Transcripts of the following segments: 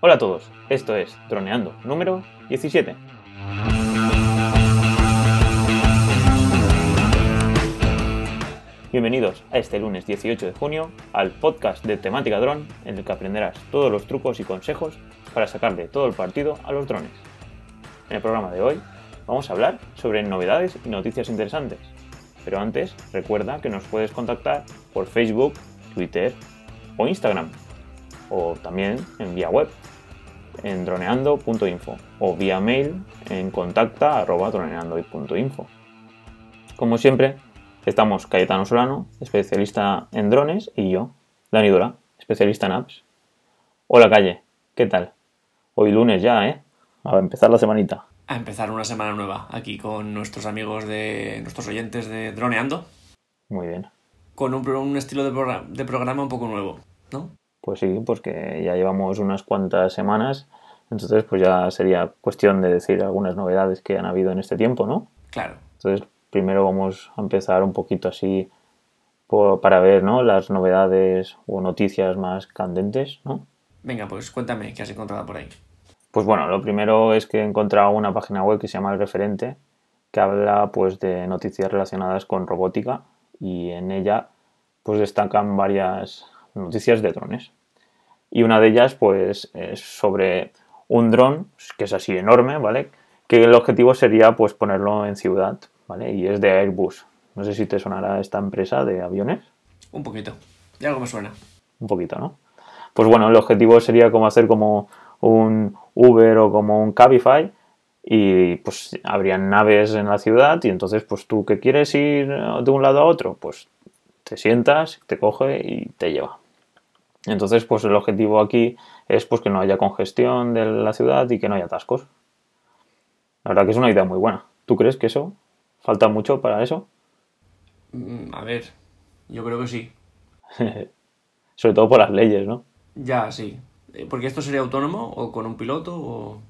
Hola a todos, esto es Droneando número 17. Bienvenidos a este lunes 18 de junio al podcast de temática dron en el que aprenderás todos los trucos y consejos para sacarle todo el partido a los drones. En el programa de hoy vamos a hablar sobre novedades y noticias interesantes. Pero antes, recuerda que nos puedes contactar por Facebook, Twitter o Instagram, o también en vía web en droneando.info o vía mail en contacta.droneando.info. Como siempre, estamos Cayetano Solano, especialista en drones, y yo, Dani Dora, especialista en apps. Hola Calle, ¿qué tal? Hoy lunes ya, ¿eh? A empezar la semanita. A empezar una semana nueva aquí con nuestros amigos de nuestros oyentes de Droneando. Muy bien. Con un, un estilo de, programa, de programa un poco nuevo, ¿no? Pues sí, pues que ya llevamos unas cuantas semanas, entonces pues ya sería cuestión de decir algunas novedades que han habido en este tiempo, ¿no? Claro. Entonces primero vamos a empezar un poquito así por, para ver, ¿no? Las novedades o noticias más candentes, ¿no? Venga, pues cuéntame qué has encontrado por ahí. Pues bueno, lo primero es que he encontrado una página web que se llama El Referente, que habla pues de noticias relacionadas con robótica y en ella pues destacan varias noticias de drones. Y una de ellas, pues, es sobre un dron, que es así enorme, ¿vale? Que el objetivo sería, pues, ponerlo en ciudad, ¿vale? Y es de Airbus. No sé si te sonará esta empresa de aviones. Un poquito. Ya algo me suena. Un poquito, ¿no? Pues bueno, el objetivo sería como hacer como un Uber o como un Cabify y pues habrían naves en la ciudad y entonces pues tú que quieres ir de un lado a otro, pues te sientas, te coge y te lleva. Entonces, pues el objetivo aquí es pues que no haya congestión de la ciudad y que no haya atascos. La verdad que es una idea muy buena. ¿Tú crees que eso falta mucho para eso? Mm, A ver, yo creo que sí. Sobre todo por las leyes, ¿no? Ya, sí. Eh, Porque esto sería autónomo o con un piloto o...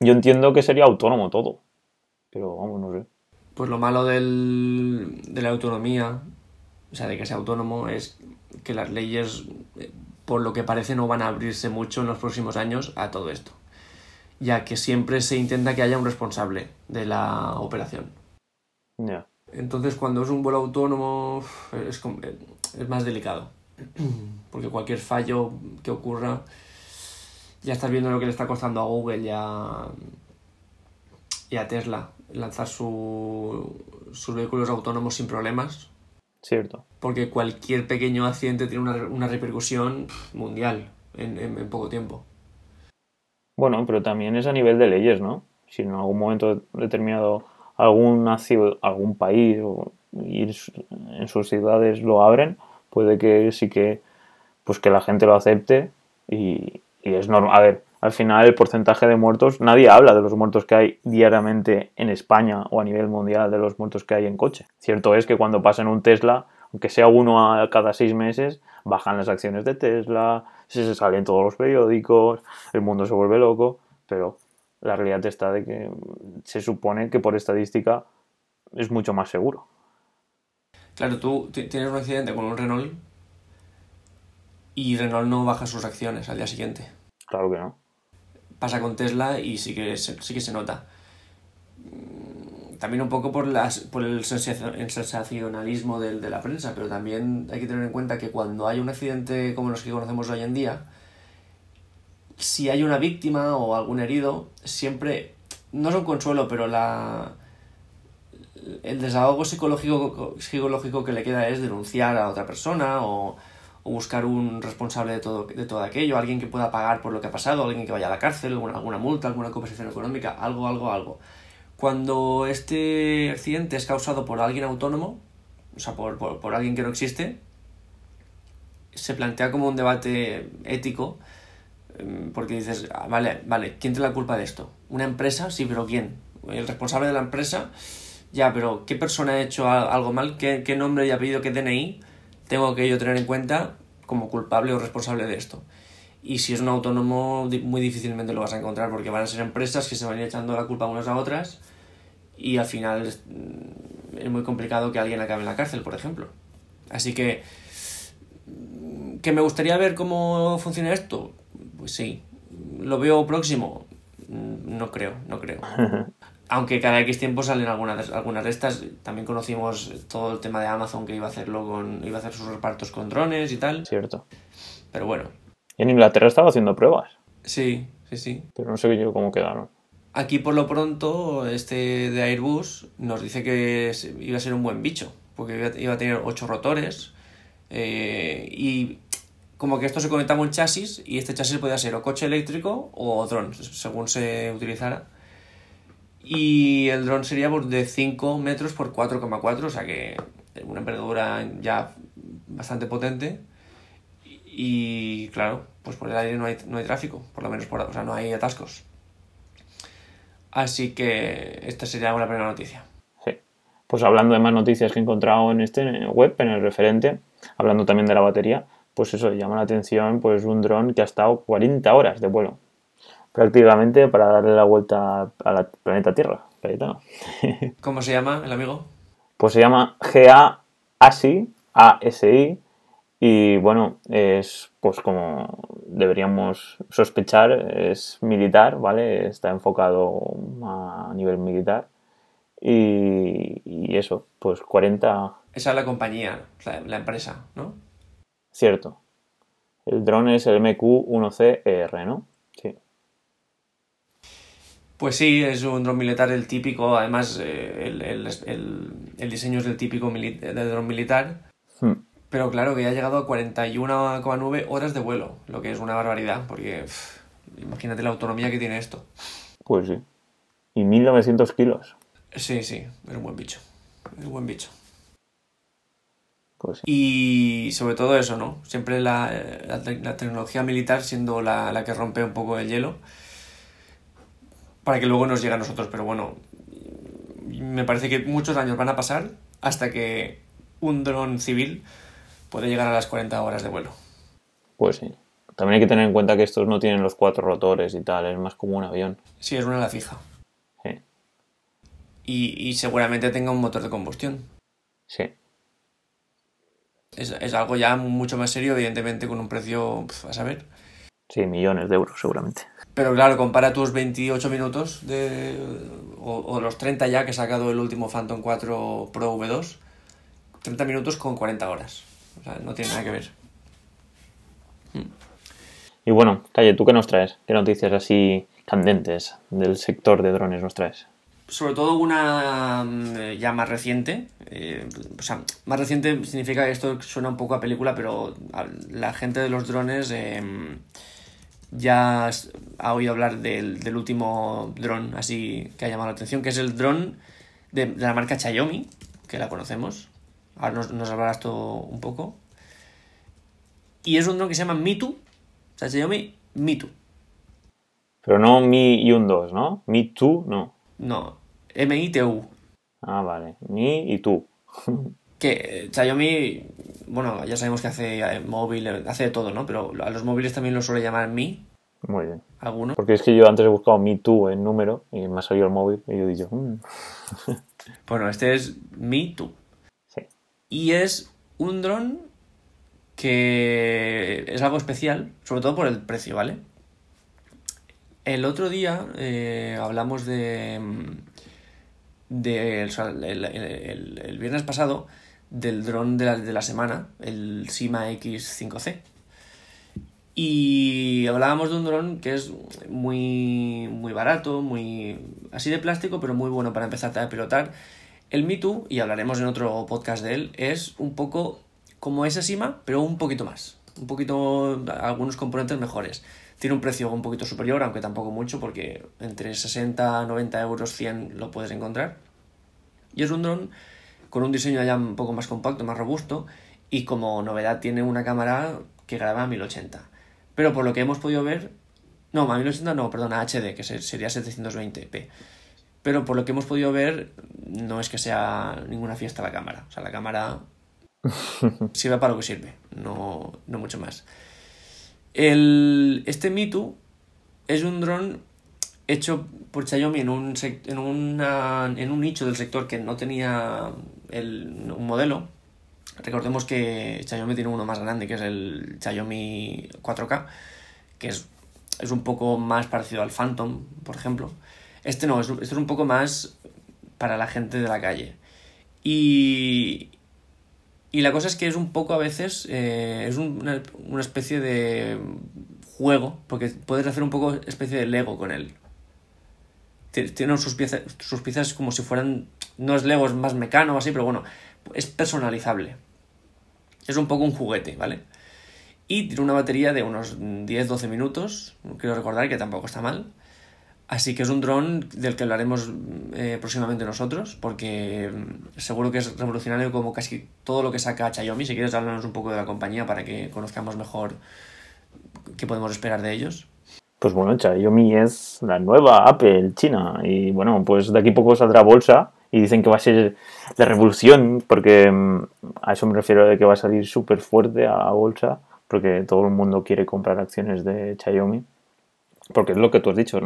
Yo entiendo que sería autónomo todo. Pero vamos, no sé. Pues lo malo del, de la autonomía, o sea, de que sea autónomo, es que las leyes, por lo que parece, no van a abrirse mucho en los próximos años a todo esto. Ya que siempre se intenta que haya un responsable de la operación. Ya. Entonces, cuando es un vuelo autónomo, es, eh, es más delicado. Porque cualquier fallo que ocurra, ya estás viendo lo que le está costando a Google y a, y a Tesla lanzar su- sus vehículos autónomos sin problemas. Cierto. Porque cualquier pequeño accidente tiene una, una repercusión mundial en, en- en poco tiempo. Bueno, pero también es a nivel de leyes, ¿no? Si en algún momento determinado ciu- algún país o ir en sus ciudades lo abren, puede que sí que pues que la gente lo acepte y, y es normal. A ver, al final el porcentaje de muertos, nadie habla de los muertos que hay diariamente en España o a nivel mundial de los muertos que hay en coche. Cierto es que cuando pasa en un Tesla, aunque sea uno a cada seis meses, bajan las acciones de Tesla, se salen todos los periódicos, el mundo se vuelve loco, pero la realidad está de que se supone que por estadística es mucho más seguro. Claro, tú ti- tienes un accidente con un Renault y Renault no baja sus acciones al día siguiente. Claro que no. Pasa con Tesla y sí que se, sí que se nota. Mm, También un poco por, las, por el, sensacio- el sensacionalismo del- de la prensa, pero también hay que tener en cuenta que cuando hay un accidente como los que conocemos hoy en día, si hay una víctima o algún herido, siempre, no es un consuelo, pero la, el desahogo psicológico, psicológico que le queda es denunciar a otra persona o, o buscar un responsable de todo, de todo aquello, alguien que pueda pagar por lo que ha pasado, alguien que vaya a la cárcel, alguna, alguna multa, alguna compensación económica, algo, algo, algo. Cuando este accidente es causado por alguien autónomo, o sea, por, por, por alguien que no existe, se plantea como un debate ético, em, porque dices, ah, vale, vale, ¿quién tiene la culpa de esto? ¿Una empresa? Sí, pero ¿quién? ¿El responsable de la empresa? Ya, pero ¿qué persona ha hecho algo mal? ¿Qué, qué nombre y apellido, qué DNI tengo que yo tener en cuenta como culpable o responsable de esto? Y si es un autónomo, muy difícilmente lo vas a encontrar porque van a ser empresas que se van a ir echando la culpa unas a otras y al final es, mm, es muy complicado que alguien acabe en la cárcel, por ejemplo. Así que, mm, ¿que me gustaría ver cómo funciona esto? Pues sí. ¿Lo veo próximo? Mm, No creo, no creo. Aunque cada X tiempo salen algunas, algunas de estas. También conocimos todo el tema de Amazon que iba a hacerlo con. iba a hacer sus repartos con drones y tal. Cierto. Pero bueno. En Inglaterra estaba haciendo pruebas, Sí, sí, sí. pero no sé yo cómo quedaron. Aquí por lo pronto, este de Airbus nos dice que iba a ser un buen bicho, porque iba, iba a tener ocho rotores eh, y como que esto se conectaba a un chasis y este chasis podía ser o coche eléctrico o dron, según se utilizara. Y el dron sería por de 5 metros por 4,4, o sea que una envergadura ya bastante potente. Y claro, pues por el aire no hay, no hay tráfico, por lo menos por, o no hay atascos. Así que esta sería una primera noticia. Sí. Pues hablando de más noticias que he encontrado en este web, en el referente, hablando también de la batería, pues eso llama la atención, pues un dron que ha estado 40 horas de vuelo, prácticamente para darle la vuelta al planeta Tierra. Cayetano. ¿Cómo se llama el amigo? Pues se llama GA ASI, ASI, y bueno, es pues como deberíamos sospechar, es militar, ¿vale? Está enfocado a nivel militar. Y, y eso, pues 40, Esa es la compañía, la, la empresa, ¿no? cierto. El dron es el MQ-1C-ER, E ¿no? Pues sí, es un dron militar el típico, además eh, el, el- el- el diseño es del típico mili- de dron militar, Hmm. pero claro que ha llegado a 41,9 horas de vuelo, lo que es una barbaridad, porque pff, imagínate la autonomía que tiene esto. Pues sí. Y 1900 kilos. Sí, sí, es un buen bicho, es un buen bicho. Pues sí. Y sobre todo eso, ¿no? Siempre la, la tec- la tecnología militar siendo la, la que rompe un poco el hielo para que luego nos llegue a nosotros. Pero bueno, me parece que muchos años van a pasar hasta que un dron civil puede llegar a las 40 horas de vuelo. Pues sí. También hay que tener en cuenta que estos no tienen los cuatro rotores y tal, es más como un avión. Sí, es una ala fija. Sí. Y, y seguramente tenga un motor de combustión. Sí. Es, es algo ya mucho más serio, evidentemente, con un precio pf, a saber. Sí, millones de euros seguramente. Pero claro, compara tus 28 minutos de, o, o los 30 ya que ha sacado el último Phantom 4 Pro V2. 30 minutos con 40 horas. O sea, no tiene nada que ver. Y bueno, Calle, ¿tú qué nos traes? ¿Qué noticias así candentes del sector de drones nos traes? Sobre todo una mm, ya más reciente. eh, o sea, más reciente significa que esto suena un poco a película, pero la gente de los drones eh, ya ha oído hablar del, del último dron así que ha llamado la atención, que es el dron de, de la marca Xiaomi, que la conocemos. Ahora nos, nos hablarás todo un poco. Y es un dron que se llama Mitu. O sea, Xiaomi Mitu. Pero no Mi y un 2, ¿no? Mi tú, no. No, M-I-T-U. Ah, vale. Mi y tú. Que Xiaomi, bueno, ya sabemos que hace eh, móvil, eh, hace de todo, ¿no? Pero a los móviles también los suele llamar Mi, Muy bien. algunos. Porque es que yo antes he buscado Mi tú en número y me ha salido el móvil y yo he dicho, "Mm". Bueno, este es Mi sí. Y es un dron que es algo especial, sobre todo por el precio, ¿vale? El otro día eh, hablamos de. mm, de o sea, el, el- el- el viernes pasado del dron de la, de la semana, el Sima X5C. Y hablábamos de un dron que es muy, muy barato, muy así de plástico, pero muy bueno para empezar a pilotar. El Mitu, y hablaremos en otro podcast de él, es un poco como ese Sima, pero un poquito más. Un poquito, algunos componentes mejores. Tiene un precio un poquito superior, aunque tampoco mucho, porque entre 60, 90 euros, 100 lo puedes encontrar. Y es un dron con un diseño ya un poco más compacto, más robusto, y como novedad tiene una cámara que graba a 1080. Pero por lo que hemos podido ver, no, a 1080 no, perdona, HD, que se- sería 720p. Pero por lo que hemos podido ver, no es que sea ninguna fiesta la cámara. O sea, la cámara sirve para lo que sirve, no, no mucho más. El, este Mitu es un dron hecho por Xiaomi en un, en, una- en un nicho del sector que no tenía el- un modelo. Recordemos que Xiaomi tiene uno más grande, que es el Xiaomi 4K, que es es un poco más parecido al Phantom, por ejemplo. Este no, este es un poco más para la gente de la calle. Y, y la cosa es que es un poco a veces, eh, es una, una, especie de juego, porque puedes hacer un poco especie de Lego con él. Tiene sus piezas, sus piezas como si fueran, no es Lego, es más mecano o así, pero bueno, es personalizable. Es un poco un juguete, ¿vale? Y tiene una batería de unos 10-12 minutos, quiero recordar que tampoco está mal. Así que es un dron del que hablaremos eh, próximamente nosotros, porque mm, seguro que es revolucionario como casi todo lo que saca Xiaomi. Si quieres hablarnos un poco de la compañía para que conozcamos mejor qué podemos esperar de ellos. Pues bueno, Xiaomi es la nueva Apple China y bueno, pues de aquí poco saldrá bolsa y dicen que va a ser la revolución, porque mm, a eso me refiero de que va a salir súper fuerte a bolsa, porque todo el mundo quiere comprar acciones de Xiaomi porque es lo que tú has dicho.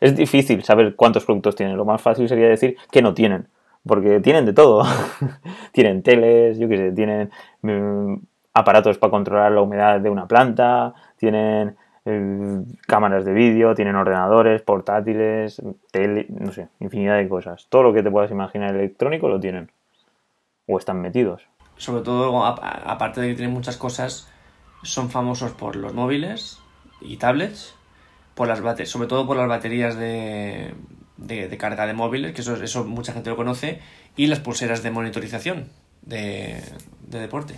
Es difícil saber cuántos productos tienen. Lo más fácil sería decir que no tienen. Porque tienen de todo. tienen teles, yo qué sé, tienen mm, aparatos para controlar la humedad de una planta, tienen eh, cámaras de vídeo, tienen ordenadores, portátiles, tele, no sé, infinidad de cosas. Todo lo que te puedas imaginar electrónico lo tienen. O están metidos. Sobre todo, aparte de que tienen muchas cosas, son famosos por los móviles y tablets por las sobre todo por las baterías de, de, carga de móviles, que eso, eso mucha gente lo conoce, y las pulseras de monitorización de, de deporte.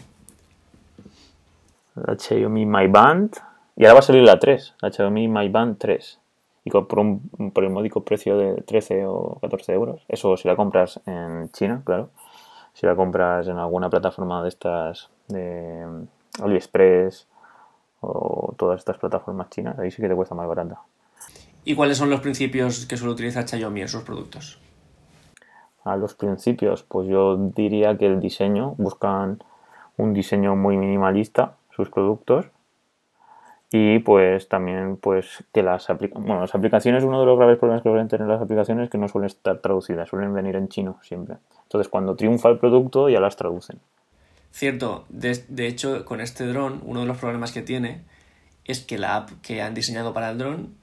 La Xiaomi Mi Band, y ahora va a salir la 3, la Xiaomi Mi Band 3, y por, un, por el módico precio de 13 o 14 euros. Eso si la compras en China, claro. Si la compras en alguna plataforma de estas de AliExpress o todas estas plataformas chinas, ahí sí que te cuesta más barata. ¿Y cuáles son los principios que suele utilizar Xiaomi en sus productos? A los principios, pues yo diría que el diseño, buscan un diseño muy minimalista, sus productos, y pues también pues que las aplicaciones, las aplicaciones, uno de los graves problemas que suelen tener las aplicaciones es que no suelen estar traducidas, suelen venir en chino siempre. Entonces cuando triunfa el producto ya las traducen. Cierto, de, hecho, con este dron, uno de los problemas que tiene es que la app que han diseñado para el dron,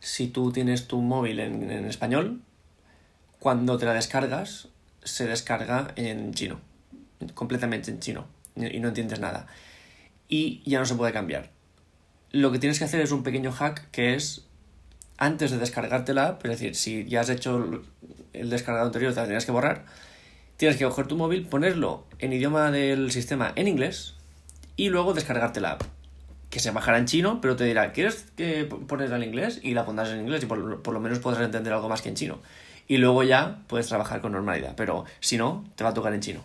si tú tienes tu móvil en, español, cuando te la descargas, se descarga en chino, completamente en chino, y no entiendes nada. Y ya no se puede cambiar. Lo que tienes que hacer es un pequeño hack que es, antes de descargarte la app, es decir, si ya has hecho el descargado anterior, te la tienes que borrar, tienes que coger tu móvil, ponerlo en idioma del sistema en inglés y luego descargarte la app. Que se bajará en chino, pero te dirá, ¿quieres que ponerla en inglés? Y la pondrás en inglés y por, lo menos podrás entender algo más que en chino. Y luego ya puedes trabajar con normalidad, pero si no, te va a tocar en chino.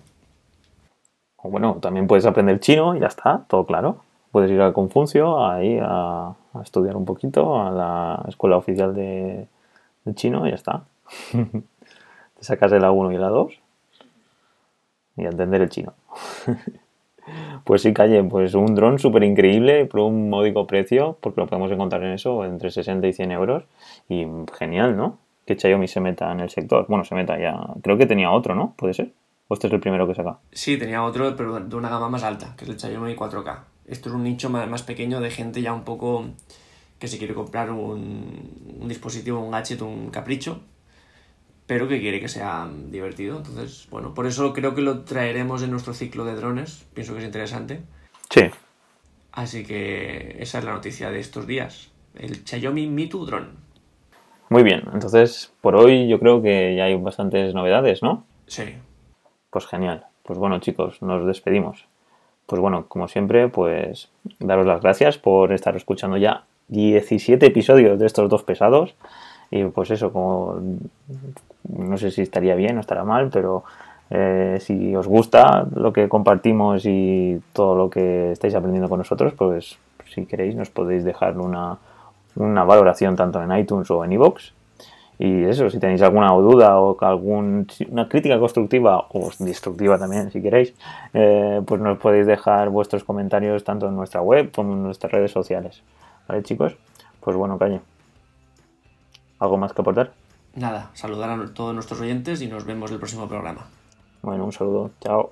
O bueno, también puedes aprender chino y ya está, todo claro. Puedes ir a Confucio ahí a, estudiar un poquito a la escuela oficial de, chino y ya está. te sacas de la 1 y la 2 y entender el chino. pues sí, Calle, pues un dron súper increíble por un módico precio, porque lo podemos encontrar en eso, entre 60 y 100 euros. Y genial, ¿no? Que Xiaomi se meta en el sector. Bueno, se meta ya. Creo que tenía otro, ¿no? ¿Puede ser? ¿O este es el primero que saca? Sí, tenía otro, pero de una gama más alta, que es el Xiaomi 4K. Esto es un nicho más, pequeño de gente ya un poco que se quiere comprar un, un dispositivo, un gadget, un capricho, pero que quiere que sea divertido. Entonces, bueno, por eso creo que lo traeremos en nuestro ciclo de drones. Pienso que es interesante. Sí. Así que esa es la noticia de estos días. El Xiaomi Mi 2 Drone. Muy bien, entonces por hoy yo creo que ya hay bastantes novedades, ¿no? Sí. Pues genial. Pues bueno, chicos, nos despedimos. Pues bueno, como siempre, pues daros las gracias por estar escuchando ya 17 episodios de estos dos pesados. Y pues eso, como no sé si estaría bien o estará mal, pero eh, si os gusta lo que compartimos y todo lo que estáis aprendiendo con nosotros, pues si queréis nos podéis dejar una, una valoración tanto en iTunes o en iVoox. Y eso, si tenéis alguna duda o algún, una crítica constructiva o destructiva también, si queréis, eh, pues nos podéis dejar vuestros comentarios tanto en nuestra web como en nuestras redes sociales. ¿Vale, chicos? Pues bueno, calle. ¿Algo más que aportar? Nada, saludar a todos nuestros oyentes y nos vemos el próximo programa. Bueno, un saludo. Chao.